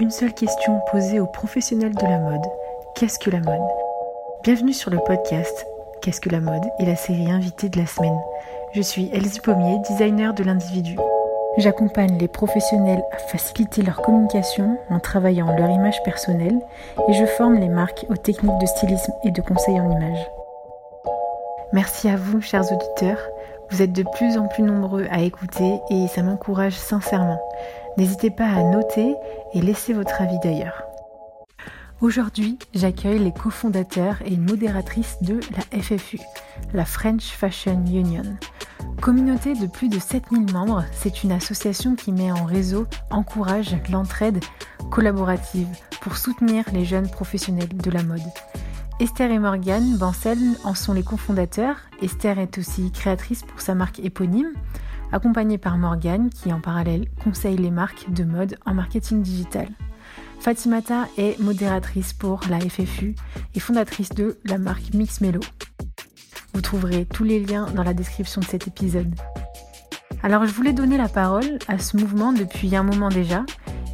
une seule question posée aux professionnels de la mode. Qu'est-ce que la mode? Bienvenue sur le podcast Qu'est-ce que la mode? et la série invitée de la semaine. Je suis Elsie Pommier, designer de l'individu. J'accompagne les professionnels à faciliter leur communication en travaillant leur image personnelle et je forme les marques aux techniques de stylisme et de conseil en image. Merci à vous, chers auditeurs. Vous êtes de plus en plus nombreux à écouter et ça m'encourage sincèrement. N'hésitez pas à noter et laisser votre avis d'ailleurs. Aujourd'hui, j'accueille les cofondateurs et modératrices de la FFU, la French Fashion Union. Communauté de plus de 7000 membres, c'est une association qui met en réseau, encourage l'entraide collaborative pour soutenir les jeunes professionnels de la mode. Esther et Morgane Bancel en sont les cofondateurs. Esther est aussi créatrice pour sa marque éponyme accompagnée par Morgane qui en parallèle conseille les marques de mode en marketing digital. Fatimata est modératrice pour la FFU et fondatrice de la marque Mix Mello. Vous trouverez tous les liens dans la description de cet épisode. Alors je voulais donner la parole à ce mouvement depuis un moment déjà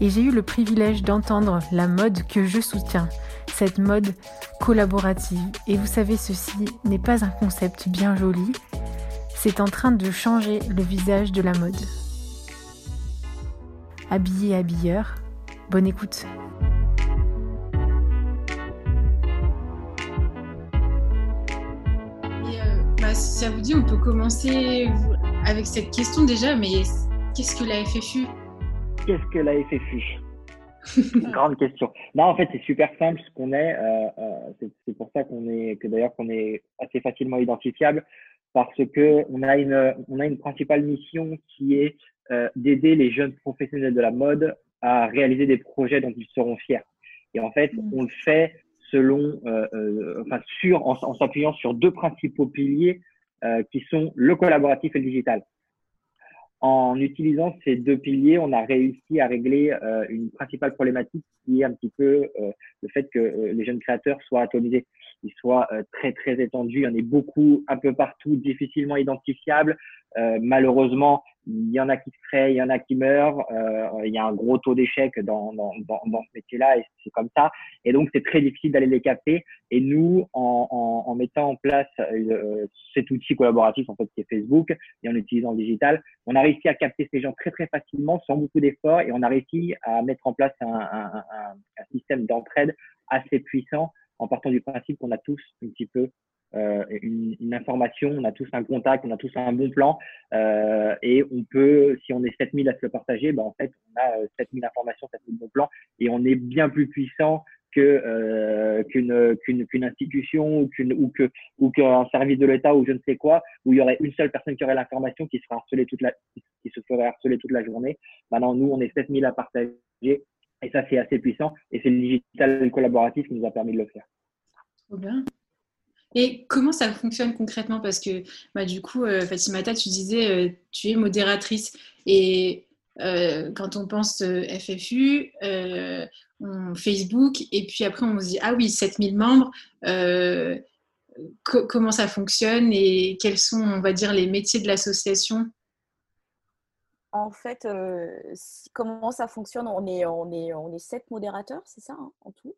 et j'ai eu le privilège d'entendre la mode que je soutiens, cette mode collaborative. Et vous savez, ceci n'est pas un concept bien joli, c'est en train de changer le visage de la mode. Habillé habilleur, bonne écoute. Euh, bah, si ça vous dit, on peut commencer avec cette question déjà, mais qu'est-ce que la FFU Qu'est-ce que la FFU Grande question. Non, en fait, c'est super simple ce qu'on est. Euh, euh, c'est pour ça qu'on est, que d'ailleurs qu'on est assez facilement identifiable parce que on a une, on a une principale mission qui est euh, d'aider les jeunes professionnels de la mode à réaliser des projets dont ils seront fiers. Et en fait, mm. on le fait selon, euh, euh, enfin, sur, en, en s'appuyant sur deux principaux piliers qui sont le collaboratif et le digital. En utilisant ces deux piliers, on a réussi à régler une principale problématique qui est un petit peu le fait que les jeunes créateurs soient atomisés qui soit euh, très très étendu. Il y en a beaucoup un peu partout, difficilement identifiables. Euh, malheureusement, il y en a qui se créent, il y en a qui meurent. Euh, il y a un gros taux d'échec dans, dans, dans, dans, ce métier-là et c'est comme ça. Et donc, c'est très difficile d'aller les capter. Et nous, en, en, en mettant en place euh, cet outil collaboratif, en fait, qui est Facebook, et en utilisant le digital, on a réussi à capter ces gens très très facilement, sans beaucoup d'efforts, et on a réussi à mettre en place un, un, un, un système d'entraide assez puissant en partant du principe qu'on a tous un petit peu euh, une, une, information, on a tous un contact, on a tous un bon plan euh, et on peut, si on est 7000 à se le partager, ben en fait, on a 7000 euh, informations, 7000 bons plans et on est bien plus puissant que euh, qu'une qu'une qu'une institution ou qu'une ou que ou qu'un service de l'État ou je ne sais quoi où il y aurait une seule personne qui aurait l'information qui serait harcelée toute la qui se ferait harceler toute la journée. Maintenant nous on est 7000 à partager et ça, c'est assez puissant. Et c'est le digital collaboratif qui nous a permis de le faire. Trop bien. Et comment ça fonctionne concrètement? Parce que bah, du coup, euh, Fatimata, tu disais, euh, tu es modératrice. Et euh, quand on pense FFU, Facebook, et puis après on se dit, ah oui, 7000 membres, comment ça fonctionne? Et quels sont, on va dire, les métiers de l'association? En fait, euh, comment ça fonctionne? On est, on, est, on est sept modérateurs, c'est ça, hein, en tout?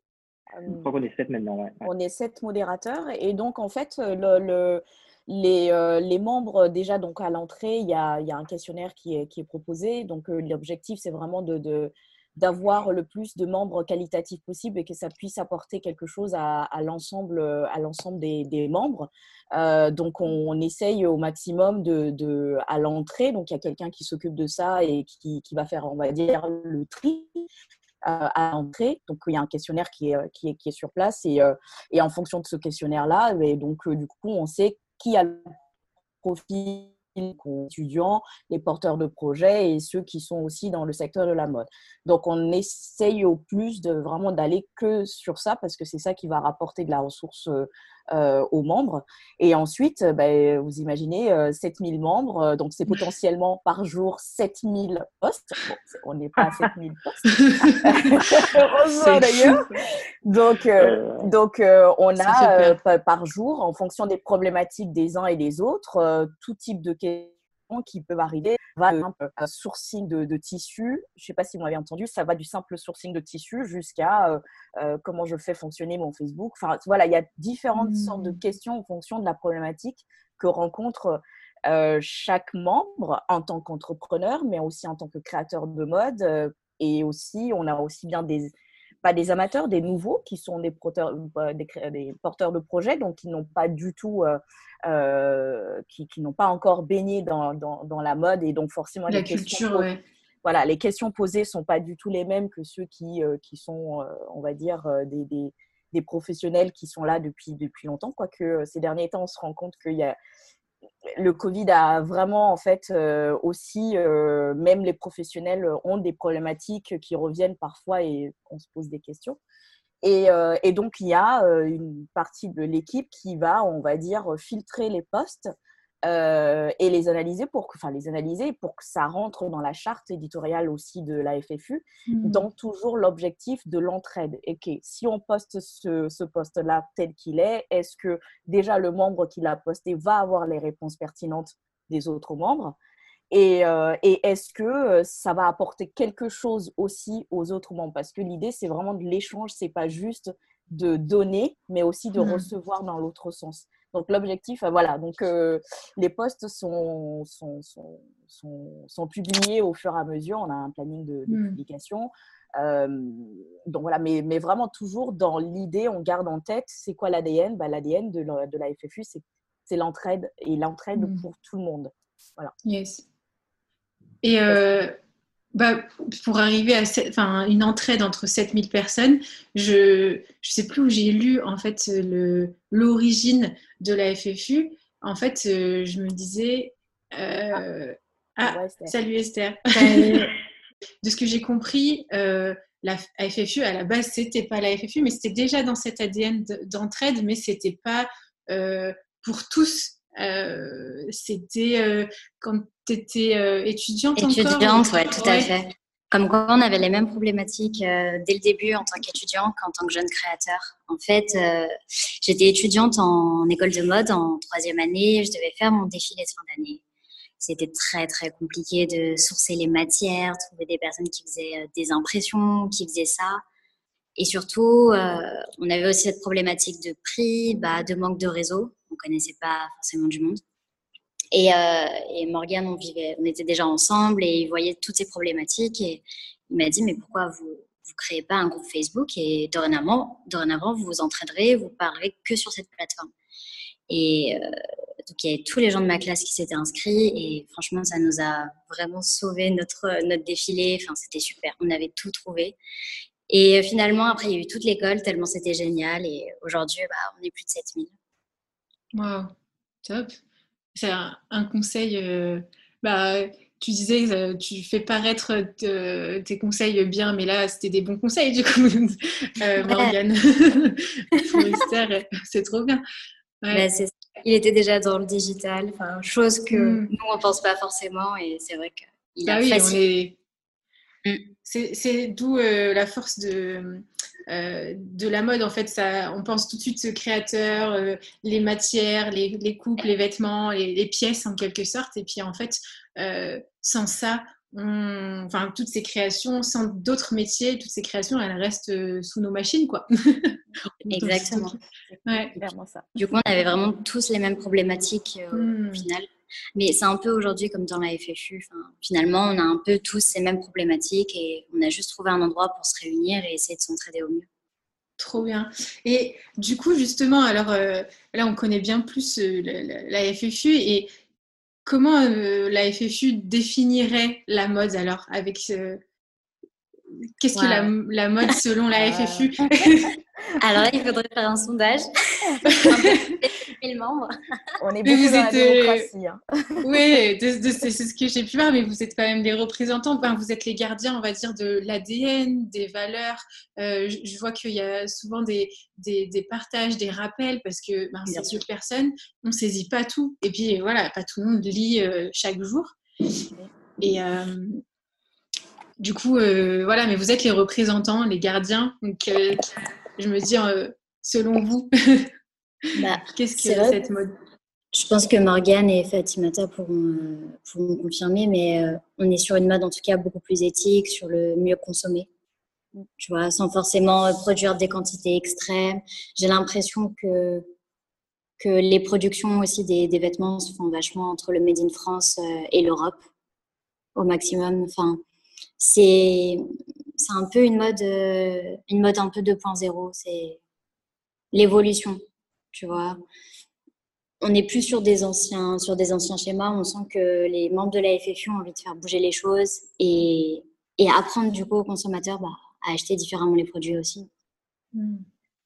Je crois qu'on est sept maintenant, ouais. On est sept modérateurs. Et donc, en fait, le, le les, euh, les, membres, déjà, donc à l'entrée, il y a, y a, un questionnaire qui est, qui est proposé. Donc, euh, l'objectif, c'est vraiment de, de d'avoir le plus de membres qualitatifs possible et que ça puisse apporter quelque chose à, l'ensemble à l'ensemble des, membres. Euh, donc on, essaye au maximum de, à l'entrée. Donc il y a quelqu'un qui s'occupe de ça et qui, qui, va faire, on va dire, le tri. Euh, à l'entrée, donc il y a un questionnaire qui est, qui est, qui est sur place et, euh, et en fonction de ce questionnaire-là, donc du coup on sait qui a le profil étudiants, les porteurs de projets et ceux qui sont aussi dans le secteur de la mode. Donc, on essaye au plus de vraiment d'aller que sur ça parce que c'est ça qui va rapporter de la ressource euh, aux membres. Et ensuite, euh, ben, vous imaginez 7000 membres, donc c'est potentiellement par jour 7000 postes. on n'est pas à 7000 postes. Heureusement d'ailleurs. Donc, donc on a par jour, en fonction des problématiques des uns et des autres, tout type de questions qui peuvent arriver. Va un sourcing de, de tissu. Je ne sais pas si vous m'avez entendu, ça va du simple sourcing de tissu jusqu'à euh, euh, comment je fais fonctionner mon Facebook. Enfin, voilà, il y a différentes sortes de mmh. questions en fonction de la problématique que rencontre euh, chaque membre en tant qu'entrepreneur, mais aussi en tant que créateur de mode. et aussi, on a aussi bien des, pas des amateurs, des nouveaux qui sont des, porteurs, euh, des, porteurs de projets, donc qui n'ont pas du tout, euh, euh, qui, qui n'ont pas encore baigné dans, dans, la mode et donc forcément la les culture, questions, voilà, les questions posées sont pas du tout les mêmes que ceux qui, qui sont, on va dire, des, des, des, professionnels qui sont là depuis depuis longtemps. Quoique ces derniers temps, on se rend compte qu'il y a le Covid a vraiment, en fait, euh, aussi, euh, même les professionnels ont des problématiques qui reviennent parfois et on se pose des questions. Et, euh, et donc, il y a une partie de l'équipe qui va, on va dire, filtrer les postes euh, et les analyser pour que, enfin les analyser pour que ça rentre dans la charte éditoriale aussi de la FFU, mmh. dans toujours l'objectif de l'entraide. Et que si on poste ce, ce poste-là tel qu'il est, est-ce que déjà le membre qui l'a posté va avoir les réponses pertinentes des autres membres? Et, euh, et est-ce que euh, ça va apporter quelque chose aussi aux autres membres? Parce que l'idée, c'est vraiment de l'échange, c'est pas juste de donner, mais aussi de mmh. recevoir dans l'autre sens. Donc l'objectif, euh, voilà, donc euh, les postes sont sont, sont, sont, publiés au fur et à mesure. On a un planning de, mmh. publication. Euh, donc voilà, mais, mais, vraiment toujours dans l'idée, on garde en tête, c'est quoi l'ADN bah, L'ADN de, la, de la FFU, c'est l'entraide et l'entraide mmh. pour tout le monde. Voilà. Yes. Et bah, pour arriver à enfin, une entraide entre 7000 personnes, je ne sais plus où j'ai lu en fait l'origine de la FFU. En fait, euh, je me disais euh, ah, salut Esther. de ce que j'ai compris, euh, la FFU à la base c'était pas la FFU, mais c'était déjà dans cet ADN d'entraide, mais c'était pas pour tous euh, c'était euh, quand tu étais euh, étudiante Étudiante, oui, tout à fait. Comme quoi, on avait les mêmes problématiques dès le début en tant qu'étudiant qu'en tant que jeune créateur. En fait, j'étais étudiante en école de mode en troisième année. Je devais faire mon défilé de fin d'année. C'était très, très compliqué de sourcer les matières, trouver des personnes qui faisaient des impressions, qui faisaient ça. Et surtout, on avait aussi cette problématique de prix, bah, de manque de réseau on connaissait pas forcément du monde. Et, euh, Morgane, on vivait, on était déjà ensemble et il voyait toutes ces problématiques et il m'a dit mais pourquoi vous vous créez pas un groupe Facebook et dorénavant, dorénavant vous vous entraînerez, vous parlerez que sur cette plateforme. Et euh, donc il y avait tous les gens de ma classe qui s'étaient inscrits et franchement ça nous a vraiment sauvé notre notre défilé. Enfin c'était super, on avait tout trouvé. Et finalement après il y a eu toute l'école tellement c'était génial et aujourd'hui bah, on est plus de 7000. Wow, top. C'est un, conseil. Euh, bah, tu disais, euh, tu fais paraître tes conseils bien, mais là, c'était des bons conseils, du coup, euh, Morgane. c'est trop bien. Bah, il était déjà dans le digital, chose que hmm. nous, on ne pense pas forcément, et c'est vrai qu'il bah a oui, hmm. C'est d'où la force de, euh, de la mode, en fait, ça, on pense tout de suite ce créateur, euh, les matières, les, les, coupes, les vêtements, les, pièces en quelque sorte. Et puis en fait, euh, sans ça, enfin toutes ces créations, sans d'autres métiers, toutes ces créations, elles restent sous nos machines, quoi. Exactement. Ouais. ça. Du coup, on avait vraiment tous les mêmes problématiques au hmm. final. Mais c'est un peu aujourd'hui comme dans la FFU. finalement, on a un peu tous ces mêmes problématiques et on a juste trouvé un endroit pour se réunir et essayer de s'entraider au mieux. Trop bien. Et du coup, justement, alors euh, là, on connaît bien plus euh, la, FFU et comment euh, la FFU définirait la mode alors avec Qu'est-ce que la, la, mode selon la FFU Alors là, il faudrait faire un sondage. membres. On est beaucoup dans la démocratie. Hein. Oui, c'est ce que j'ai pu voir, mais vous êtes quand même des représentants. vous êtes les gardiens, on va dire, de l'ADN, des valeurs. Euh, je, vois qu'il y a souvent des, des, partages, des rappels, parce que ben, c'est sûr personne, on ne saisit pas tout. Et puis voilà, pas tout le monde lit euh, chaque jour. Et euh, du coup, voilà, mais vous êtes les représentants, les gardiens. Donc, je me dis, selon vous, bah, Qu'est-ce que cette mode? Je pense que Morgane et Fatimata pourront, pourront confirmer, mais on est sur une mode en tout cas beaucoup plus éthique, sur le mieux consommer tu vois, sans forcément produire des quantités extrêmes. J'ai l'impression que, que les productions aussi des, des, vêtements se font vachement entre le Made in France euh, et l'Europe au maximum. Enfin, c'est c'est un peu une mode, euh, une mode un peu 2.0. C'est l'évolution, tu vois. On n'est plus sur des anciens, sur des anciens schémas. On sent que les membres de la FFU ont envie de faire bouger les choses et, et apprendre du coup aux consommateurs, bah, à acheter différemment les produits aussi. Mmh.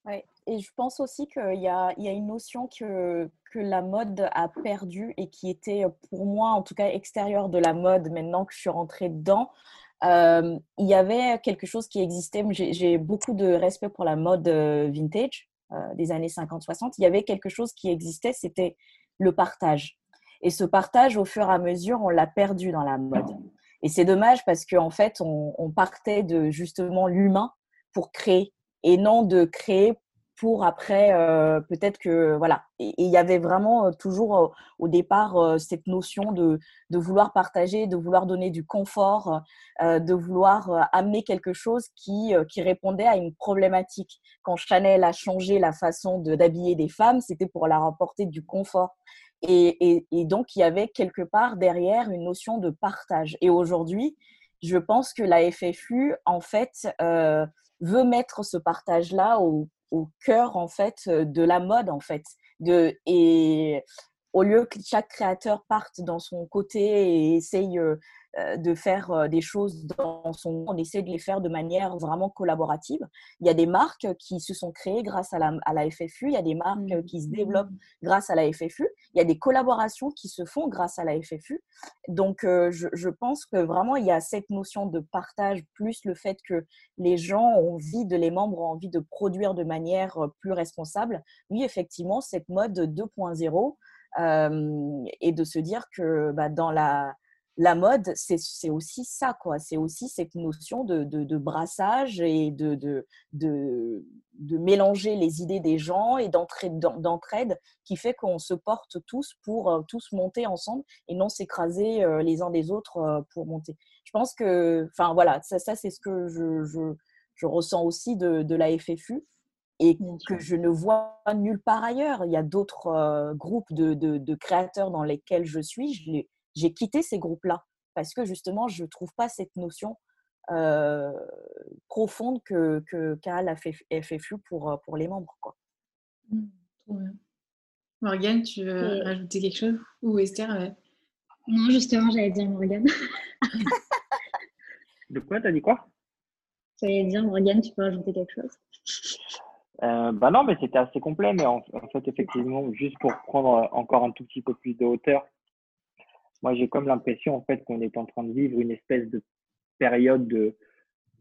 Ouais. Et je pense aussi qu'il y y a une notion que, que la mode a perdue et qui était pour moi, en tout cas, extérieure de la mode maintenant que je suis rentrée dedans. Euh, il y avait quelque chose qui existait. J'ai beaucoup de respect pour la mode euh, vintage euh, des années 50-60. Il y avait quelque chose qui existait, c'était le partage. Et ce partage, au fur et à mesure, on l'a perdu dans la mode. Et c'est dommage parce qu'en fait, on, partait de justement l'humain pour créer et non de créer pour après euh, peut-être que voilà. Et il y avait vraiment euh, toujours euh, au départ cette notion de, de, vouloir partager de vouloir donner du confort de vouloir amener quelque chose qui, qui répondait à une problématique. Quand Chanel a changé la façon d'habiller des femmes c'était pour leur apporter du confort. Et, donc, il y avait quelque part derrière une notion de partage. Et aujourd'hui, je pense que la FFU, en fait, veut mettre ce partage-là au, cœur, en fait, de la mode, en fait. De, et au lieu que chaque créateur parte dans son côté et essaye de faire euh, des choses dans son on essaie de les faire de manière vraiment collaborative. Il y a des marques qui se sont créées grâce à la, à la FFU, il y a des marques mmh. qui se développent grâce à la FFU, il y a des collaborations qui se font grâce à la FFU. Donc, euh, je, je, pense que vraiment, il y a cette notion de partage, plus le fait que les gens ont envie, de les membres ont envie de produire de manière plus responsable. Oui, effectivement, cette mode 2.0, euh, et de se dire que bah, dans la, la mode, c'est aussi ça, quoi. C'est aussi cette notion de, de, brassage et de, de, de, mélanger les idées des gens et d'entraide qui fait qu'on se porte tous pour euh, tous monter ensemble et non s'écraser euh, les uns des autres euh, pour monter. Je pense que, enfin voilà, ça, ça c'est ce que je, je, je, ressens aussi de, la FFU et que je ne vois nulle part ailleurs. Il y a d'autres groupes de, de, créateurs dans lesquels je suis. Je les, j'ai quitté ces groupes-là parce que justement, je ne trouve pas cette notion euh, profonde que, que, qu'a la FFU pour, euh, pour les membres. Quoi. Mmh, Morgane, tu veux rajouter quelque chose? Ou Esther Non, justement, j'allais dire Morgane. De quoi? T'as dit quoi? J'allais dire Morgane, tu peux rajouter quelque chose? Euh, bah non, mais c'était assez complet. Mais en, en, fait, effectivement, juste pour prendre encore un tout petit peu plus de hauteur moi, j'ai comme l'impression en fait qu'on est en train de vivre une espèce de période de,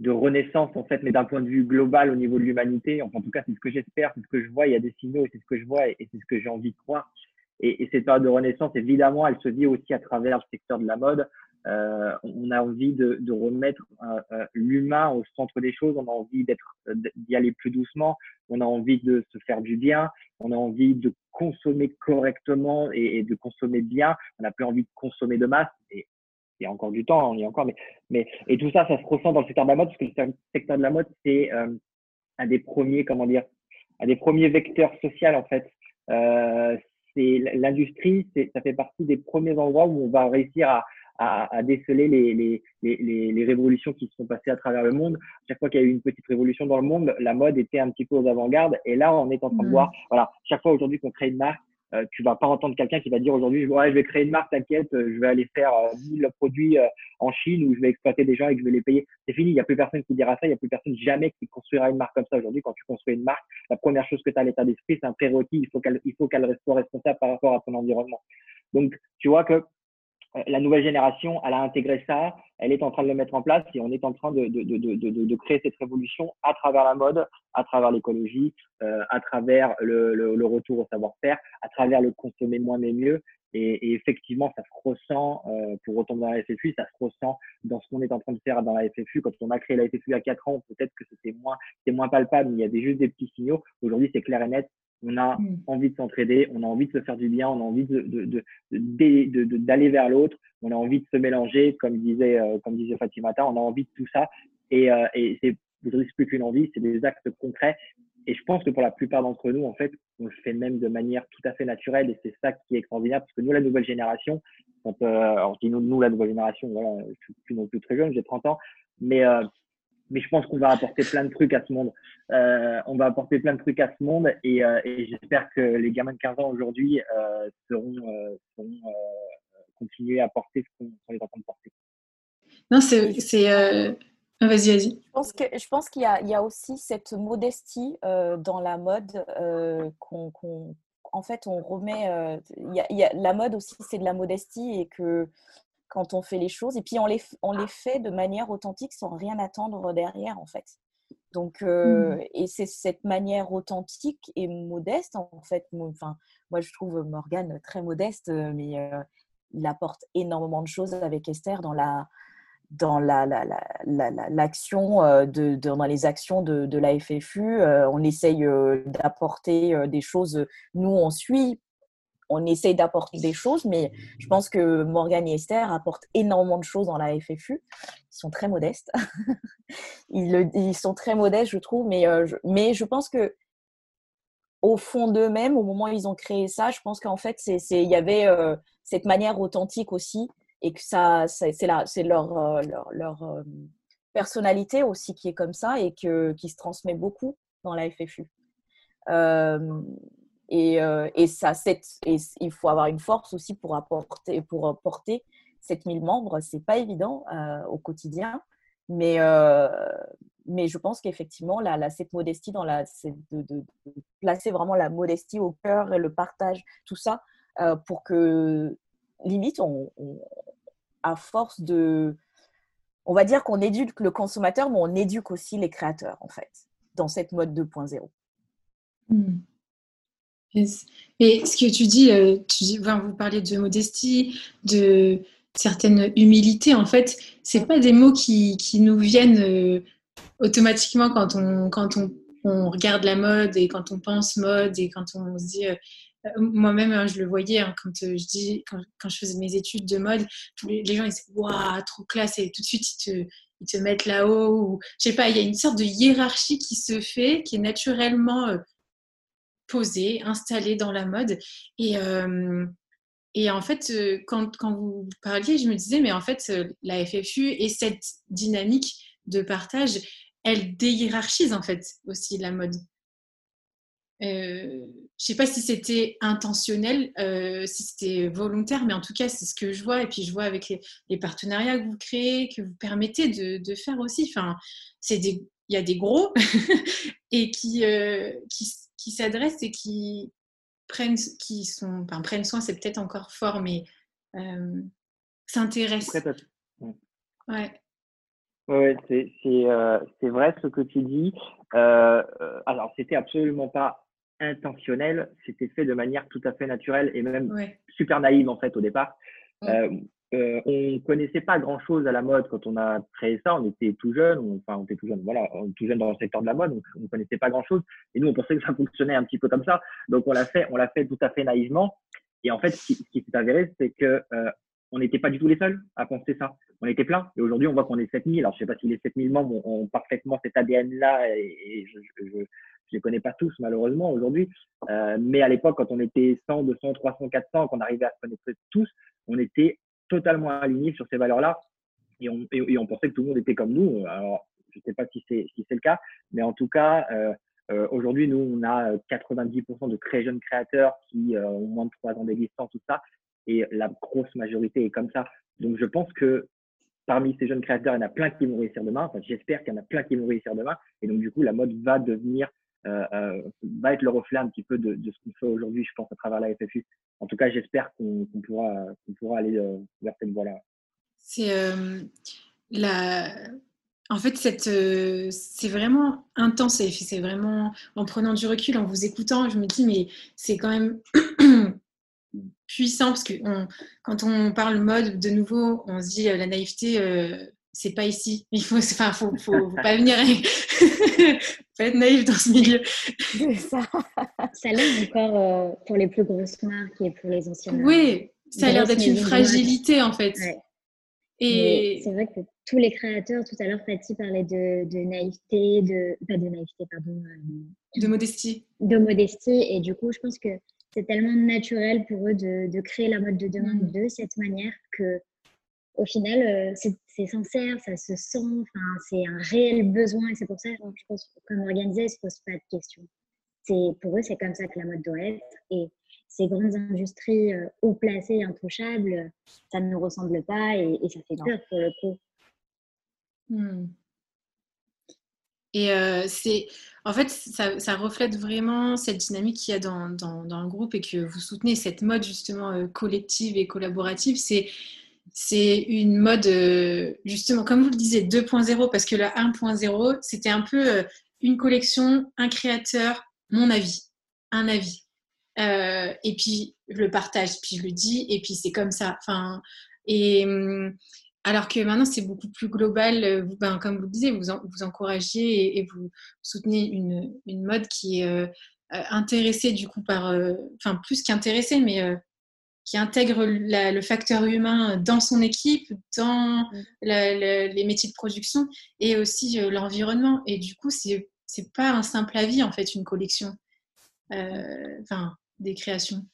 renaissance en fait, mais d'un point de vue global au niveau de l'humanité. En tout cas, c'est ce que j'espère, c'est ce que je vois. Il y a des signaux c'est ce que je vois et, c'est ce que j'ai envie de croire. Et, cette période de renaissance, évidemment, elle se vit aussi à travers le secteur de la mode. Euh, on a envie de, remettre euh, euh l'humain au centre des choses. On a envie d'être, d'y aller plus doucement. On a envie de se faire du bien. On a envie de consommer correctement et, de consommer bien. On n'a plus envie de consommer de masse. Et il y a encore du temps, on y est encore. Mais, mais et tout ça, ça se ressent dans le secteur de la mode parce que le secteur de la mode, c'est un des premiers, comment dire, un des premiers vecteurs sociaux en fait. C'est l'industrie, ça fait partie des premiers endroits où on va réussir à, à, à déceler les, les, les, les, révolutions qui se sont passées à travers le monde. Chaque fois qu'il y a eu une petite révolution dans le monde, la mode était un petit peu aux avant-gardes. Et là, on est en train de mm. voir, voilà, chaque fois aujourd'hui qu'on crée une marque, euh, tu vas pas entendre quelqu'un qui va dire aujourd'hui, ouais, je vais créer une marque, t'inquiète, je vais aller faire euh, 1000 produits euh, en Chine où je vais exploiter des gens et que je vais les payer. C'est fini, il n'y a plus personne qui dira ça, il n'y a plus personne jamais qui construira une marque comme ça aujourd'hui. Quand tu construis une marque, la première chose que tu as à l'état d'esprit, c'est un prérequis, il faut qu'elle qu'elle soit responsable par rapport à ton environnement. Donc, tu vois que euh, la nouvelle génération, elle a intégré ça, elle est en train de le mettre en place et on est en train de, de, de, de créer cette révolution à travers la mode, à travers l'écologie, euh, à travers le, le, retour au savoir-faire, à travers le consommer moins mais mieux. Et, effectivement, ça se ressent, euh, pour retomber dans la FFU, ça se ressent dans ce qu'on est en train de faire dans la FFU. Quand on a créé la FFU a 4 ans, peut-être que c'était moins, moins palpable, mais il y avait juste des petits signaux. Aujourd'hui, c'est clair et net. On a mm. envie de s'entraider, on a envie de se faire du bien, on a envie de, d'aller vers l'autre, on a envie de se mélanger, comme disait, euh, comme disait Fatimata, on a envie de tout ça. Et, euh, et c'est plus qu'une envie, c'est des actes concrets. Et je pense que pour la plupart d'entre nous, en fait, on le fait même de manière tout à fait naturelle. Et c'est ça qui est extraordinaire, parce que nous, la nouvelle génération, quand, euh, alors je dis nous, nous, la nouvelle génération, voilà, je suis plus non plus très jeune, j'ai 30 ans, mais euh, mais je pense qu'on va apporter plein de trucs à ce monde. Euh, on va apporter plein de trucs à ce monde et, euh, et j'espère que les gamins de 15 ans aujourd'hui euh, seront, euh, seront continuer à porter ce qu'on est en train de porter. Non, c'est. Vas-y, vas-y. Je pense qu'il je pense qu'il y, a, il y a aussi cette modestie dans la mode qu'on. en fait, on remet. il y a, il y a, la mode aussi, c'est de la modestie et que quand on fait les choses. Et puis, on les, on les fait de manière authentique sans rien attendre derrière, en fait. Donc, euh, mmh. et c'est cette manière authentique et modeste, en fait. Enfin, moi, je trouve Morgane très modeste, euh, mais euh, il apporte énormément de choses avec Esther dans la dans la, l'action de, dans les actions de, de la FFU on essaye d'apporter des choses nous on suit on essaye d'apporter des choses, mais je pense que Morgane et Esther apportent énormément de choses dans la FFU. Ils sont très modestes. ils, sont très modestes, je trouve, mais, euh, je, mais je pense que au fond d'eux-mêmes, au moment où ils ont créé ça, je pense qu'en fait, il y avait euh, cette manière authentique aussi, et que ça, c'est, c'est leur, euh, leur, leur personnalité aussi qui est comme ça et que, qui se transmet beaucoup dans la FFU. Et, euh, et, ça, il faut avoir une force aussi pour, apporter, pour porter 7000 membres. Ce n'est pas évident euh, au quotidien. Mais, euh, je pense qu'effectivement, cette modestie, c'est de, placer vraiment la modestie au cœur et le partage, tout ça, pour que, limite, on, à force de. On va dire qu'on éduque le consommateur, mais on éduque aussi les créateurs, en fait, dans cette mode 2.0. Et ce que tu dis, euh, tu dis vous parlez de modestie, de certaine humilité. En fait, c'est pas des mots qui, qui nous viennent euh, automatiquement quand on, quand on, regarde la mode et quand on pense mode et quand on se dit. Euh, moi-même, hein, je le voyais hein, quand je dis quand, quand, je faisais mes études de mode, les, gens ils disaient waouh trop classe et tout de suite ils te, ils te mettent là-haut ou je sais pas, il y a une sorte de hiérarchie qui se fait qui est naturellement posé, installé dans la mode. Et, euh, et en fait, euh, quand, quand, vous parliez, je me disais, mais en fait, euh, la FFU et cette dynamique de partage, elle déhiérarchise en fait aussi la mode. Euh, je sais pas si c'était intentionnel, si c'était volontaire, mais en tout cas, c'est ce que je vois. Et puis, je vois avec les, partenariats que vous créez, que vous permettez de, faire aussi. Enfin, c'est des, il y a des gros et qui, qui, qui s'adressent et qui prennent, qui sont, enfin, prennent soin, c'est peut-être encore fort, mais euh, s'intéressent. Ouais. Ouais, c'est euh, vrai ce que tu dis. Euh, alors, c'était absolument pas intentionnel, c'était fait de manière tout à fait naturelle et même super naïve en fait au départ. Euh, euh, on connaissait pas grand chose à la mode quand on a créé ça. On était tout jeune, enfin on était tout jeune, voilà, on tout jeune dans le secteur de la mode, donc on connaissait pas grand chose. Et nous on pensait que ça fonctionnait un petit peu comme ça, donc on l'a fait, on l'a fait tout à fait naïvement. Et en fait, ce qui, s'est avéré, c'est que euh, on n'était pas du tout les seuls à penser ça. On était plein. Et aujourd'hui, on voit qu'on est 7000. Alors, je sais pas si les 7000 membres ont, parfaitement cet ADN-là et, je, je, je, les connais pas tous, malheureusement, aujourd'hui. Euh, mais à l'époque, quand on était 100, 200, 300, 400, qu'on arrivait à se connaître tous, on était totalement alignés sur ces valeurs-là et on, pensait que tout le monde était comme nous. Alors, je ne sais pas si c'est si le cas, mais en tout cas, euh, euh, aujourd'hui, nous, on a 90% de très jeunes créateurs qui euh, ont moins de 3 ans d'existence, tout ça, et la grosse majorité est comme ça. Donc, je pense que parmi ces jeunes créateurs, il y en a plein qui vont réussir demain. Enfin, j'espère qu'il y en a plein qui vont réussir demain. Et donc, du coup, la mode va devenir euh, euh, va être le reflet un petit peu de, ce qu'on fait aujourd'hui, je pense, à travers la FFU. En tout cas, j'espère qu'on pourra, qu'on pourra aller euh, vers cette voie-là. C'est la. En fait, cette, c'est vraiment intense c'est vraiment en prenant du recul, en vous écoutant, je me dis, mais c'est quand même puissant parce que quand on parle mode, de nouveau, on se dit la naïveté, c'est pas ici. Il faut, enfin, faut, faut, pas venir, faut être naïf dans ce milieu. ça. ça l'air encore euh, pour les plus grosses marques et pour les anciennes. Oui, ça a l'air d'être une fragilité en fait. Et c'est vrai que tous les créateurs, tout à l'heure, Fatih parlait de, de, naïveté, de pas de naïveté, pardon. Euh, de modestie. De modestie, et du coup, je pense que c'est tellement naturel pour eux de, de, créer la mode de demain mm. de cette manière que au final, euh, c'est sincère, ça se sent, c'est un réel besoin et c'est pour ça, je pense, comme organisé, ils ne se posent pas de questions. Pour eux, c'est comme ça que la mode doit être. Et ces grandes industries euh, haut placées, intouchables, ça ne nous ressemble pas et, ça fait peur pour le coup. Hmm. Et euh, en fait, ça, ça, reflète vraiment cette dynamique qu'il y a dans, dans, dans, le groupe et que vous soutenez, cette mode justement collective et collaborative. C'est c'est une mode, euh, justement, comme vous le disiez, 2.0, parce que la 1.0, c'était un peu euh, une collection, un créateur, mon avis, un avis. Euh, et puis, je le partage, puis je le dis, et puis c'est comme ça. Enfin, et hum, alors que maintenant, c'est beaucoup plus global. Ben, comme vous le disiez, vous, vous encouragez et, vous soutenez une, une mode qui est intéressée, du coup, par, enfin, plus qu'intéressée, mais qui intègre le facteur humain dans son équipe, dans mm. les métiers de production et aussi euh, l'environnement. Et du coup, c'est c'est pas un simple avis en fait, une collection, euh, enfin des créations.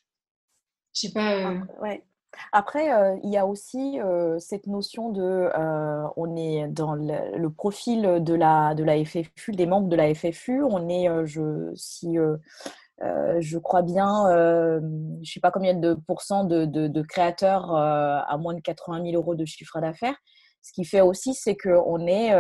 Je sais pas. Euh, ouais. Après, il y a aussi cette notion de, on est dans le, profil de la, de la FFU, des membres de la FFU, on est, je, si euh, je crois bien, euh, je ne sais pas combien de pourcents de, créateurs euh, à moins de 80 000 euros de chiffre d'affaires. Ce qui fait aussi, c'est qu'on est,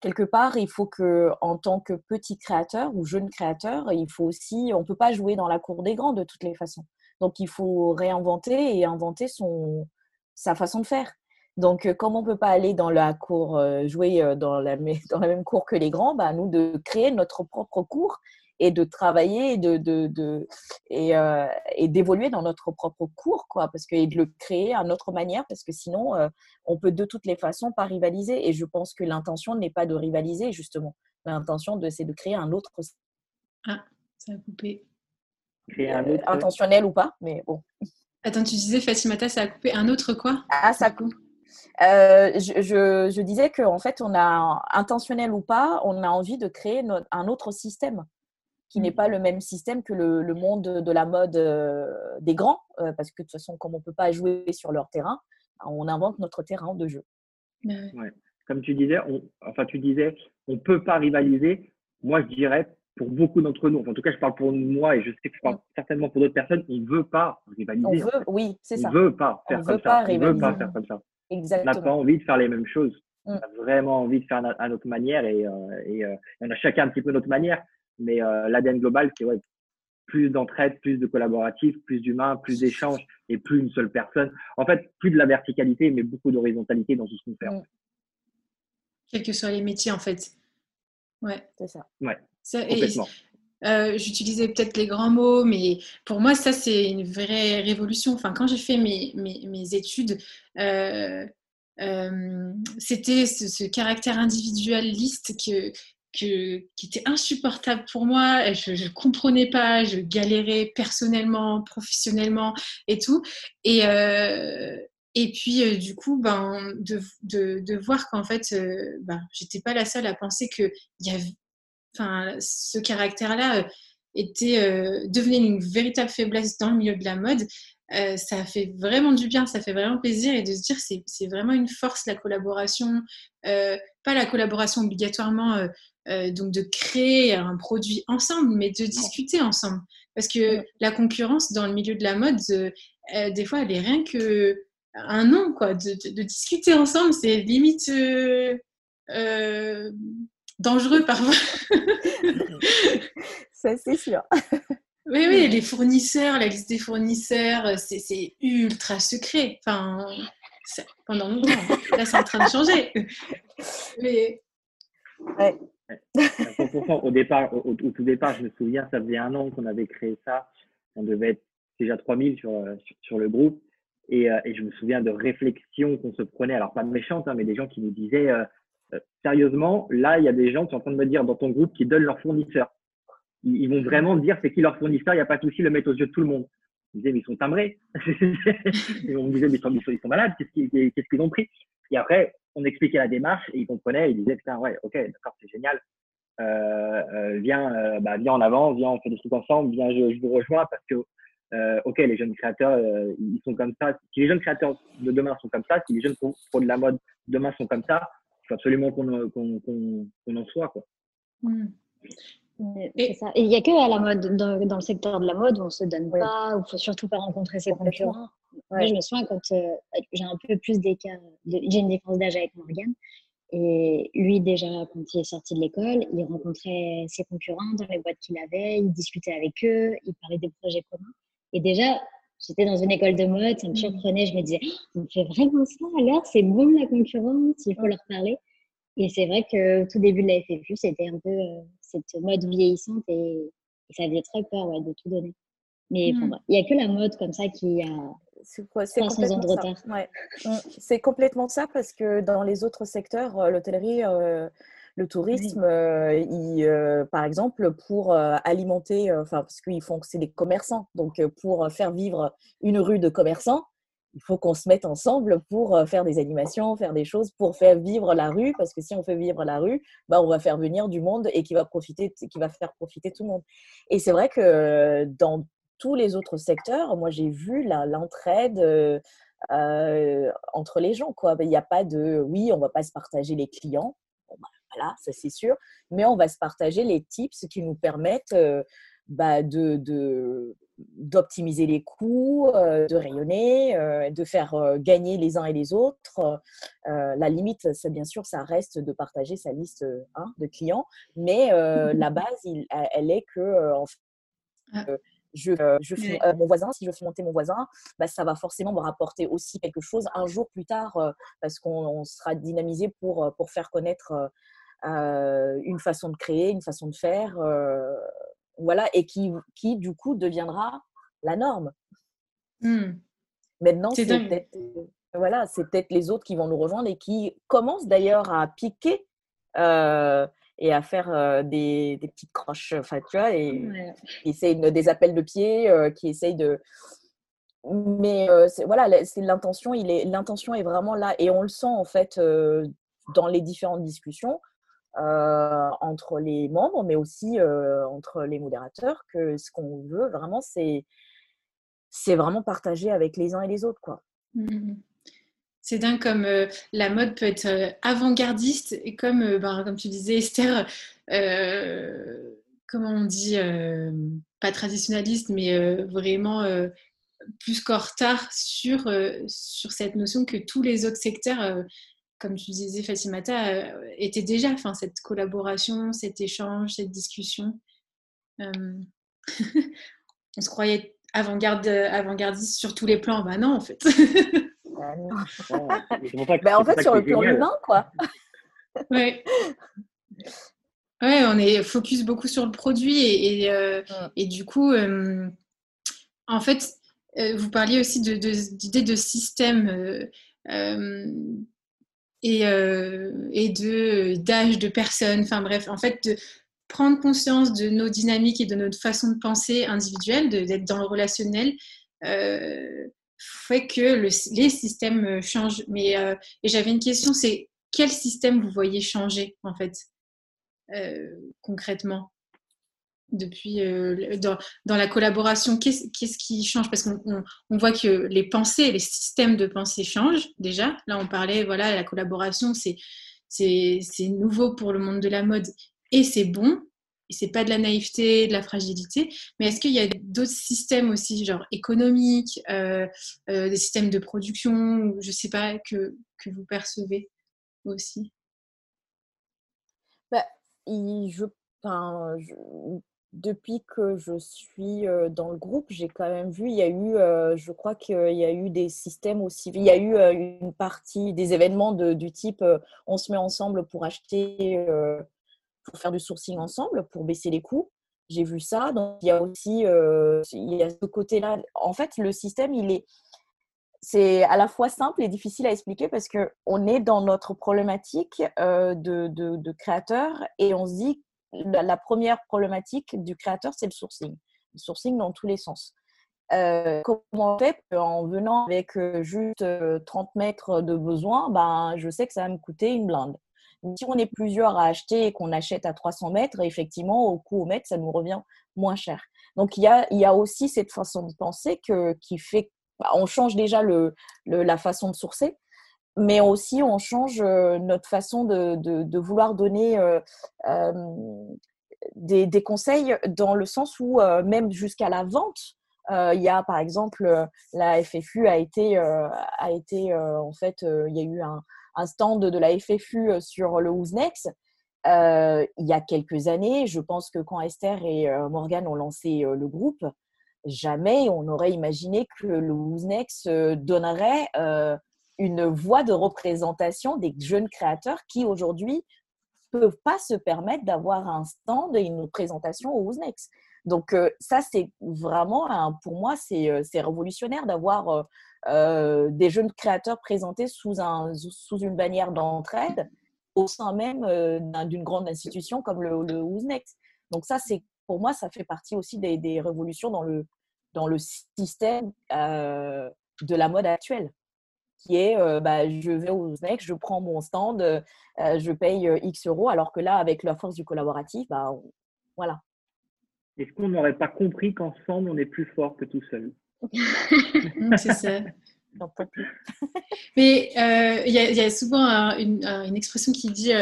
quelque part, il faut que, en tant que petit créateur ou jeune créateur, il faut aussi, on ne peut pas jouer dans la cour des grands de toutes les façons. Donc, il faut réinventer et inventer son, sa façon de faire. Donc, comme on ne peut pas aller dans la cour, jouer dans la, dans la même cour que les grands, bah, nous, de créer notre propre cour et de travailler et de, de, de et, euh, et d'évoluer dans notre propre cours quoi parce que et de le créer à notre manière parce que sinon euh, on peut de toutes les façons pas rivaliser. Et je pense que l'intention n'est pas de rivaliser justement. L'intention de c'est de créer un autre ah ça a coupé. Créer un autre... intentionnel ou pas mais bon. Attends tu disais Fatimata ça a coupé. Un autre quoi? Ah ça coupe. Euh, je, je, je, disais qu'en fait, on a, intentionnel ou pas, on a envie de créer un autre système qui n'est pas le même système que le, monde de la mode euh, des grands, euh, parce que de toute façon, comme on ne peut pas jouer sur leur terrain, on invente notre terrain de jeu. Ouais. Comme tu disais, on, enfin tu disais, on ne peut pas rivaliser. Moi, je dirais, pour beaucoup d'entre nous, en tout cas, je parle pour moi et je sais que je parle mmh. certainement pour d'autres personnes, on ne veut pas rivaliser. On veut, oui, c'est ça. On ne veut pas faire comme ça. On veut pas faire comme ça. Exactement. On n'a pas envie de faire les mêmes choses. Mmh. On a vraiment envie de faire à notre manière et, euh, et on a chacun un petit peu notre manière. Mais euh, l'ADN global, c'est ouais, plus d'entraide, plus de collaboratif, plus d'humain, plus d'échanges et plus une seule personne. En fait, plus de la verticalité, mais beaucoup d'horizontalité dans tout ce qu'on fait. Quels que soient les métiers, en fait. Ouais. C'est ça. Ouais. Euh, j'utilisais peut-être les grands mots, mais pour moi, ça, c'est une vraie révolution. Enfin, quand j'ai fait mes, mes, mes études, euh, c'était ce, ce, caractère individualiste que, qui était insupportable pour moi. Je ne comprenais pas, je galérais personnellement, professionnellement et tout. Et, euh, et puis, euh, du coup, ben, de, de, voir qu'en fait, euh, ben, j'étais pas la seule à penser que y avait, ce caractère-là était devenait une véritable faiblesse dans le milieu de la mode. Ça fait vraiment du bien, ça fait vraiment plaisir et de se dire c'est c'est vraiment une force la collaboration, pas la collaboration obligatoirement euh, donc de créer un produit ensemble, mais de discuter ensemble. Parce que la concurrence dans le milieu de la mode, euh, euh, des fois, elle est rien que un nom, quoi. De, discuter ensemble, c'est limite dangereux parfois. Ça, c'est sûr. Oui, oui, les fournisseurs, la liste des fournisseurs, c'est ultra secret. Enfin, pendant longtemps. Là, c'est en train de changer. Mais... Ouais. Au départ, au, tout départ, je me souviens, ça faisait un an qu'on avait créé ça. On devait être déjà 3000 sur, sur, sur le groupe. Et, et, je me souviens de réflexions qu'on se prenait, alors pas méchantes, hein, mais des gens qui nous disaient sérieusement, là, il y a des gens qui sont en train de me dire dans ton groupe qui donnent leurs fournisseurs. Ils, vont vraiment dire c'est qui leur fournisseur, il n'y a pas de souci, le mettre aux yeux de tout le monde. Ils disaient, mais ils sont timbrés. on me disait, mais ils sont, ils sont malades, qu'est-ce qu'ils ont pris? Et après, on expliquait la démarche et ils comprenaient, ils disaient, putain, ouais, ok, d'accord, c'est génial. Euh, euh, viens, euh, bah, viens en avant, viens, on fait des trucs ensemble, viens, je, je vous rejoins parce que, ok, les jeunes créateurs, ils sont comme ça. Si les jeunes créateurs de demain sont comme ça, si les jeunes pro, de la mode demain sont comme ça, il faut absolument qu'on en soit, quoi. Mmh. Et il n'y a que à la mode, dans, dans, le secteur de la mode, où on ne se donne pas, où il ne faut surtout pas rencontrer ses concurrents. Moi, je me souviens quand euh, j'ai un peu plus d'écart, j'ai une différence d'âge avec Morgan. Et lui, déjà, quand il est sorti de l'école, il rencontrait ses concurrents dans les boîtes qu'il avait, il discutait avec eux, il parlait des projets communs. Et déjà, j'étais dans une école de mode, ça me mmh. surprenait, je me disais, oh, on fait vraiment ça alors, c'est bon la concurrence, il faut leur parler. Et c'est vrai que tout début de la FFU, c'était un peu euh, cette mode vieillissante et, ça faisait très peur ouais, de tout donner. Mais mmh. il n'y a que la mode comme ça qui a c'est complètement ça. Ouais. Mmh. C'est complètement ça parce que dans les autres secteurs, euh, l'hôtellerie, euh, le tourisme, euh, par exemple, pour alimenter, enfin parce qu'ils font, c'est des commerçants, donc pour faire vivre une rue de commerçants, il faut qu'on se mette ensemble pour faire des animations, faire des choses, pour faire vivre la rue, parce que si on fait vivre la rue, bah, on va faire venir du monde et qui va, profiter, qui va faire profiter tout le monde. Et c'est vrai que dans tous les autres secteurs, moi j'ai vu l'entraide euh, entre les gens. Il n'y a pas de oui, on va pas se partager les clients, bah, voilà, ça c'est sûr, mais on va se partager les tips qui nous permettent bah, de, de d'optimiser les coûts, de rayonner, de faire gagner les uns et les autres. la limite, c'est bien sûr, ça reste de partager sa liste hein, de clients, mais la base, elle est que en ah. je, euh, je fais euh, mon voisin, si je fais monter mon voisin, bah, ça va forcément me rapporter aussi quelque chose un jour plus tard euh, parce qu'on sera dynamisé pour, pour faire connaître une façon de créer, une façon de faire, voilà, et qui, qui du coup deviendra la norme. Mmh. Maintenant, c'est peut-être voilà, c'est peut-être les autres qui vont nous rejoindre et qui commencent d'ailleurs à piquer et à faire des, des, petites croches, enfin, tu vois, et qui essayent des appels de pied, qui essayent de. Mais voilà, c'est l'intention, il est l'intention est vraiment là et on le sent en fait dans les différentes discussions entre les membres, mais aussi entre les modérateurs, que ce qu'on veut vraiment, c'est c'est vraiment partager avec les uns et les autres, quoi. Mmh c'est dingue comme euh, la mode peut être euh, avant-gardiste et comme, euh, ben, comme tu disais Esther, comment on dit, pas traditionnaliste, mais vraiment plus qu'en retard sur, sur cette notion que tous les autres secteurs, comme tu disais Fatimata, étaient déjà, enfin, cette collaboration, cet échange, cette discussion. on se croyait avant-gardiste sur tous les plans, ben non en fait. Ben, en fait, sur le plan humain, quoi. ouais. Ouais, on est focus beaucoup sur le produit et, et, euh, mm. du coup, euh, en fait, euh, vous parliez aussi d'idées de, de, système et, et de d'âge de personnes. Enfin bref, en fait, de prendre conscience de nos dynamiques et de notre façon de penser individuelle, d'être dans le relationnel fait que les systèmes euh, changent. Mais euh, j'avais une question, c'est quel système vous voyez changer en fait euh, concrètement? Depuis dans, la collaboration Qu'est-ce qui change? Parce qu'on voit que les pensées, les systèmes de pensée changent déjà. Là, on parlait, voilà, la collaboration, c'est nouveau pour le monde de la mode. Et c'est bon. C'est pas de la naïveté, de la fragilité, mais est-ce qu'il y a d'autres systèmes aussi, genre économiques, euh, euh, des systèmes de production, je sais pas, que, que vous percevez aussi? Bah, je, depuis que je suis dans le groupe, j'ai quand même vu, il y a eu, je crois qu'il y a eu des systèmes aussi, il y a eu une partie des événements de, du type on se met ensemble pour acheter pour faire du sourcing ensemble, pour baisser les coûts. J'ai vu ça. Donc, il y a aussi il y a ce côté-là. En fait, le système, il est. c'est à la fois simple et difficile à expliquer parce qu'on est dans notre problématique de, de, de, créateur et on se dit la, la première problématique du créateur, c'est le sourcing. Le sourcing dans tous les sens. comment on fait En venant avec juste 30 mètres de besoin, ben, je sais que ça va me coûter une blinde. Si on est plusieurs à acheter et qu'on achète à 300 mètres, effectivement, au coût au mètre, ça nous revient moins cher. Donc, il y a, aussi cette façon de penser qui fait bah, on change déjà la façon de sourcer, mais aussi on change notre façon de, vouloir donner des, des, conseils dans le sens où même jusqu'à la vente, il y a par exemple la FFU a été, a été en fait, il y a eu un, stand de la FFU sur le Ouznex. il y a quelques années, je pense que quand Esther et Morgan ont lancé le groupe, jamais on n'aurait imaginé que le Wooznex donnerait une voie de représentation des jeunes créateurs qui aujourd'hui peuvent pas se permettre d'avoir un stand et une présentation au Wooznex. Donc ça, c'est vraiment, pour moi, c'est révolutionnaire d'avoir des jeunes créateurs présentés sous, un, sous une bannière d'entraide au sein même d'une grande institution comme le, le Donc ça, c'est pour moi, ça fait partie aussi des, révolutions dans le, système euh, de la mode actuelle, qui est euh, bah, je vais au SNEC, je prends mon stand, euh, je paye X euros, alors que là, avec la force du collaboratif, bah, voilà. Est-ce qu'on n'aurait pas compris qu'ensemble, on est plus fort que tout seul? C'est ça. Mais il y, a souvent une, une, expression qui dit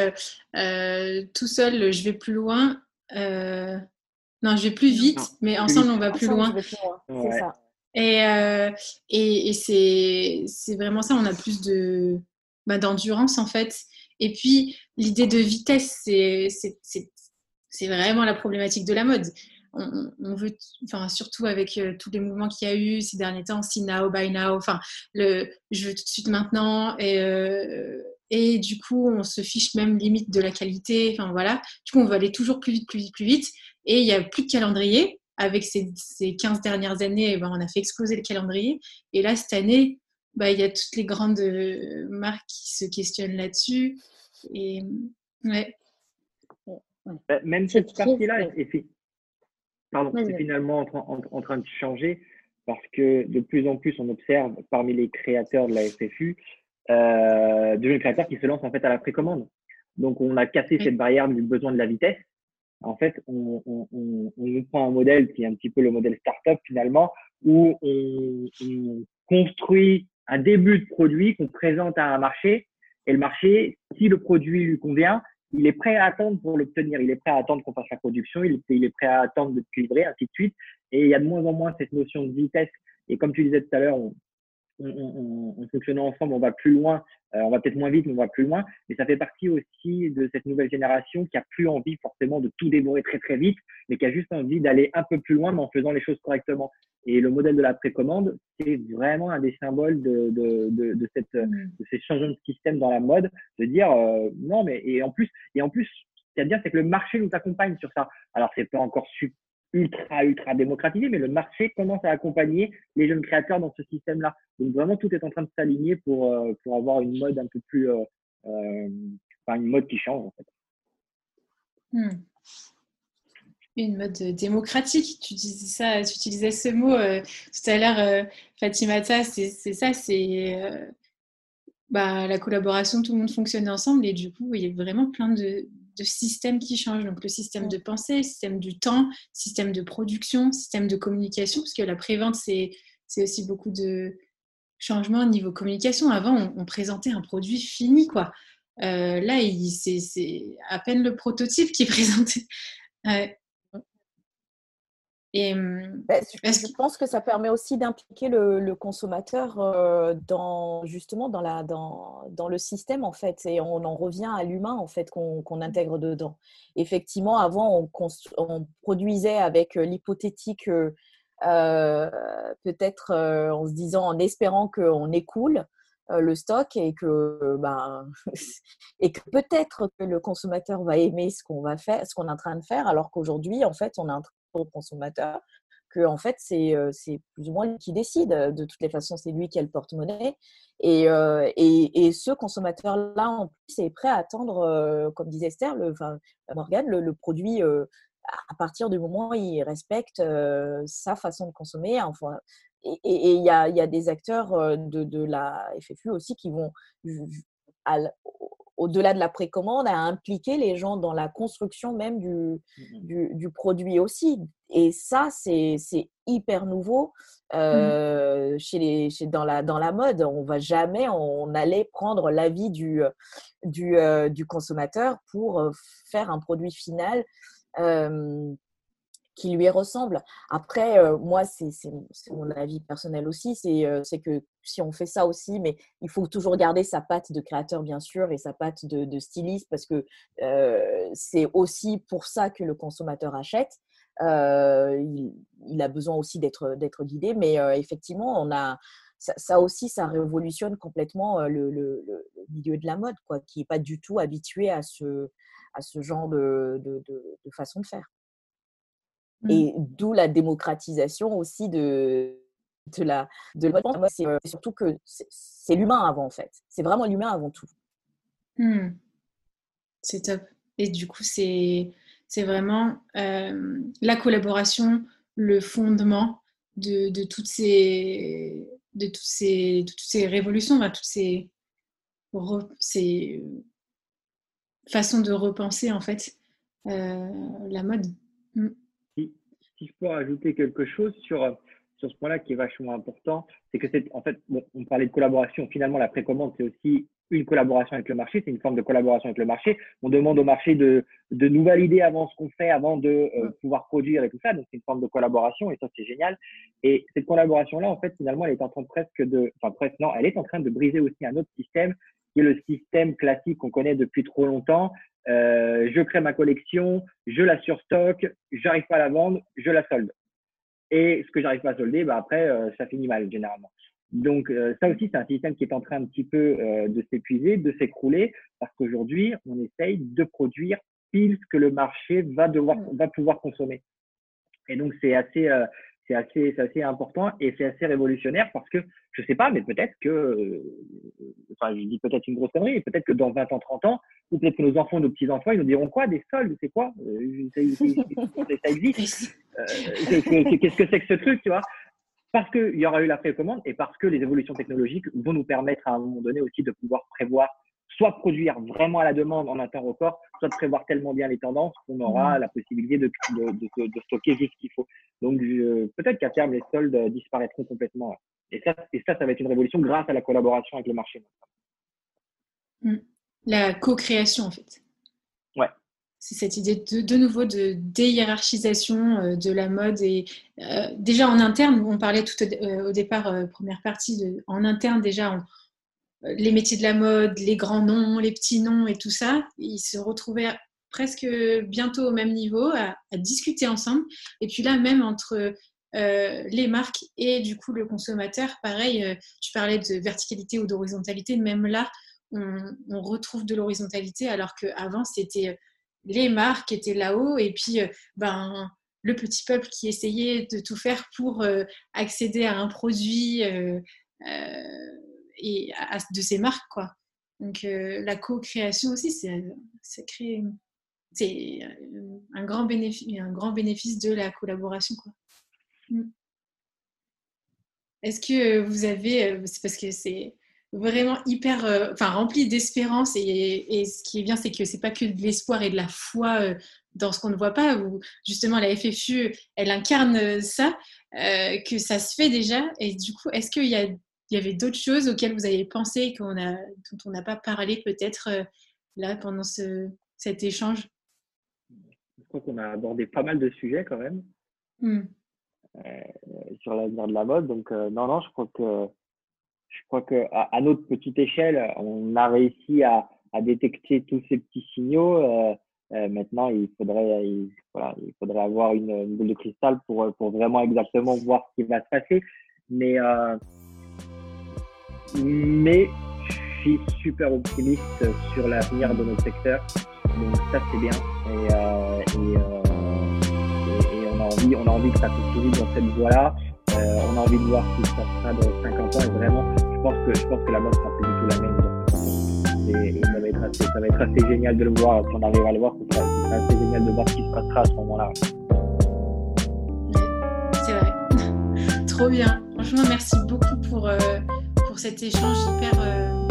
tout seul, je vais plus loin. Non, je vais plus vite, mais ensemble, on va plus loin. C'est ça. Et, euh, et, et c'est vraiment ça, on a plus de bah, d'endurance en fait. Et puis, l'idée de vitesse, c'est vraiment la problématique de la mode. On, on veut, enfin, surtout avec euh, tous les mouvements qu'il y a eu ces derniers temps, see now, buy now, enfin, le je veux tout de suite maintenant. Et, euh, et du coup, on se fiche même limite de la qualité. Enfin, voilà. Du coup, on veut aller toujours plus vite, plus vite, plus vite. Et il n'y a plus de calendrier. Avec ces, ces 15 dernières années, ben, on a fait exploser le calendrier. Et là, cette année, bah, il y a toutes les grandes euh, marques qui se questionnent là-dessus. Et ouais. Bah, même cette partie-là est, Pardon, c'est finalement en, train de changer parce que de plus en plus, on observe parmi les créateurs de la FFU euh, de jeunes créateurs qui se lancent en fait à la précommande. Donc, on a cassé cette barrière du besoin de la vitesse en fait, on, on, on, on, prend un modèle qui est un petit peu le modèle startup finalement, où on, on construit un début de produit qu'on présente à un marché, et le marché, si le produit lui convient, il est prêt à attendre pour l'obtenir. Il est prêt à attendre qu'on fasse la production, il, est prêt à attendre de livrer, ainsi de suite. Et il y a de moins en moins cette notion de vitesse. Et comme tu disais tout à l'heure, en fonctionnant ensemble, on va plus loin. Euh, on va peut-être moins vite, mais on va plus loin. Mais ça fait partie aussi de cette nouvelle génération qui a plus envie forcément de tout dévorer très très vite, mais qui a juste envie d'aller un peu plus loin, mais en faisant les choses correctement. Et le modèle de la précommande, c'est vraiment un des symboles de, de, de, de cette, de ces changements de système dans la mode, de dire euh, non, mais et en plus, et en plus, ce qu'il y a à dire, c'est que le marché nous accompagne sur ça. Alors, c'est pas encore super ultra, ultra démocratisé, mais le marché commence à accompagner les jeunes créateurs dans ce système-là. Donc vraiment, tout est en train de s'aligner pour, euh, pour avoir une mode un peu plus, euh, euh, enfin une mode qui change en fait. Hmm. Une mode démocratique, tu disais ça, tu utilisais ce mot tout à l'heure, Fatimata, c'est ça, c'est bah, la collaboration, tout le monde fonctionne ensemble et du coup, il y a vraiment plein de, de systèmes qui changent. Donc le système de pensée, système du temps, système de production, système de communication, parce que la prévente, c'est aussi beaucoup de changements au niveau communication. Avant, on, présentait un produit fini, quoi. Euh, là, c'est à peine le prototype qui est présenté. Et, mmh, bah, je, pense que ça permet aussi d'impliquer le, consommateur dans justement dans, la, dans, dans, le système en fait et on en revient à l'humain en fait qu'on intègre dedans. Effectivement, avant on, on produisait avec l'hypothétique peut-être en se disant en espérant qu'on écoule le stock et que ben et que peut-être que le consommateur va aimer ce qu'on va faire ce qu'on est en train de faire alors qu'aujourd'hui en fait on est en train au consommateur que en fait c'est plus ou moins lui qui décide. De toutes les façons, c'est lui qui a le porte-monnaie. Et, et, et, ce consommateur-là, en plus, est prêt à attendre, comme disait Esther, le, enfin, Morgane, le, produit à partir du moment où il respecte sa façon de consommer. Enfin, et il y a, y a, des acteurs de, de, la FFU aussi qui vont au-delà de la précommande, à impliquer les gens dans la construction même du, mmh du, produit aussi. Et ça, c'est hyper nouveau mmh euh, chez les, chez, dans, la, dans la mode. On va jamais, on allait prendre l'avis du, du, euh, du, consommateur pour euh, faire un produit final qui lui ressemble. Après, euh, moi, c'est mon avis personnel aussi, euh, c'est que si on fait ça aussi, mais il faut toujours garder sa patte de créateur, bien sûr, et sa patte de, styliste, parce que euh, c'est aussi pour ça que le consommateur achète. Il, a besoin aussi d'être guidé, mais effectivement, on a, ça, aussi, ça révolutionne complètement le, milieu de la mode, quoi, qui n'est pas du tout habitué à ce, genre de façon de faire. Mmh. Et d'où la démocratisation aussi de, de la de la c'est surtout que c'est l'humain avant en fait. C'est vraiment l'humain avant tout. Mmh. C'est top. Et du coup, c'est vraiment la collaboration, le fondement de, de, toutes ces de toutes ces toutes ces révolutions, toutes ces ces façons de repenser en fait la mode. Mmh si je peux rajouter quelque chose sur, sur ce point-là qui est vachement important, c'est que c'est en fait, bon, on parlait de collaboration. Finalement, la précommande, c'est aussi une collaboration avec le marché, c'est une forme de collaboration avec le marché. On demande au marché de, de nous valider avant ce qu'on fait, avant de euh, pouvoir produire et tout ça. Donc, c'est une forme de collaboration et ça, c'est génial. Et cette collaboration-là, en fait, finalement, elle est en train presque de, enfin, presque, non, elle est en train de briser aussi un autre système qui est le système classique qu'on connaît depuis trop longtemps, euh, je crée ma collection, je la surstocke, j'arrive pas à la vendre, je la solde. Et ce que j'arrive pas à solder, bah après, euh, ça finit mal généralement. Donc euh, ça aussi, c'est un système qui est en train un petit peu de s'épuiser, de s'écrouler, parce qu'aujourd'hui, on essaye de produire pile ce que le marché va devoir, mmh. va pouvoir consommer. Et donc c'est assez, c'est assez, assez important et c'est assez révolutionnaire parce que je sais pas, mais peut-être que, euh, enfin, je dis peut-être une grosse connerie, peut-être que dans 20 ans, 30 ans, ou peut-être que nos enfants, nos petits-enfants, ils nous diront quoi Des soldes, c'est quoi euh, ça, existe. Euh, Qu'est-ce que c'est que ce truc, tu vois? Parce qu'il y aura eu la précommande et parce que les évolutions technologiques vont nous permettre à un moment donné aussi de pouvoir prévoir soit produire vraiment à la demande en un temps record, soit de prévoir tellement bien les tendances qu'on aura mmh. la possibilité de, de, de, stocker juste ce qu'il faut. Donc peut-être qu'à terme, les soldes disparaîtront complètement. Et ça, et ça, ça va être une révolution grâce à la collaboration avec le marché. Mmh. La co-création, en fait. Ouais. C'est cette idée de, de nouveau de déhiérarchisation euh, de la mode. Et euh, déjà en interne, on parlait tout au, euh, départ, première partie, en interne déjà, on, les métiers de la mode, les grands noms, les petits noms et tout ça, ils se retrouvaient presque bientôt au même niveau à, discuter ensemble. Et puis là, même entre euh, les marques et du coup le consommateur, pareil, euh, tu parlais de verticalité ou d'horizontalité, même là, on, retrouve de l'horizontalité alors qu'avant, c'était euh, les marques qui étaient là-haut et puis ben, le petit peuple qui essayait de tout faire pour accéder à un produit et de ces marques. Quoi. Donc euh, la co-création aussi, c'est c'est un grand bénéfice, un grand bénéfice de la collaboration. Quoi. Mm. Est-ce que vous avez, euh, c'est parce que c'est vraiment hyper, euh, enfin rempli d'espérance et, ce qui est bien, c'est que c'est pas que de l'espoir et de la foi dans ce qu'on ne voit pas, où justement la FFU, elle incarne ça, que ça se fait déjà. Et du coup, est-ce qu'il y a il y avait d'autres choses auxquelles vous avez pensé qu'on a, dont on n'a pas parlé peut-être euh, là pendant ce, cet échange? Je crois qu'on a abordé pas mal de sujets quand même hmm. euh, sur l'avenir de la mode. Donc euh, non, non, je crois que je crois que à, notre petite échelle, on a réussi à, à détecter tous ces petits signaux. maintenant, il faudrait, il, voilà, il faudrait avoir une, une, boule de cristal pour, pour vraiment exactement voir ce qui va se passer. Mais mais je suis super optimiste sur l'avenir de notre secteur. Donc ça c'est bien et, euh, euh, on a envie on a envie que ça continue dans cette voie-là. Euh, on a envie de voir ce qui se passera dans 50 ans. Et vraiment, je pense que, je pense que la mode sera plus du tout la même ça, va être assez, ça génial de le voir. Si on arrive à le voir, ce sera, assez génial de voir ce qui se passera à ce moment-là. C'est vrai. Trop bien. Franchement, merci beaucoup pour, pour cet échange hyper. Euh,